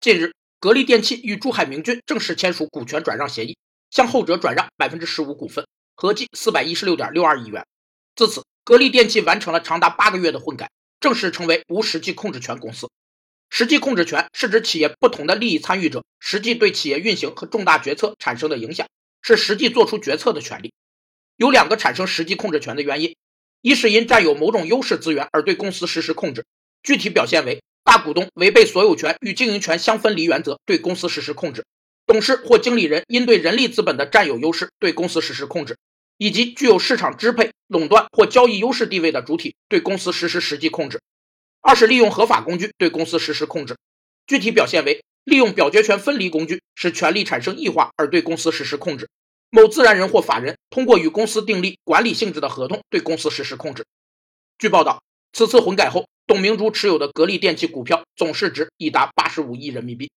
近日，格力电器与珠海明骏正式签署股权转让协议，向后者转让百分之十五股份，合计四百一十六点六二亿元。自此，格力电器完成了长达八个月的混改，正式成为无实际控制权公司。实际控制权是指企业不同的利益参与者实际对企业运行和重大决策产生的影响，是实际做出决策的权利。有两个产生实际控制权的原因：一是因占有某种优势资源而对公司实施控制，具体表现为大股东违背所有权与经营权相分离原则对公司实施控制，董事或经理人因对人力资本的占有优势对公司实施控制，以及具有市场支配、垄断或交易优势地位的主体对公司实施实际控制。二是利用合法工具对公司实施控制，具体表现为利用表决权分离工具使权力产生异化而对公司实施控制。某自然人或法人通过与公司订立管理性质的合同对公司实施控制。据报道，此次混改后，董明珠持有的格力电器股票总市值已达八十五亿人民币。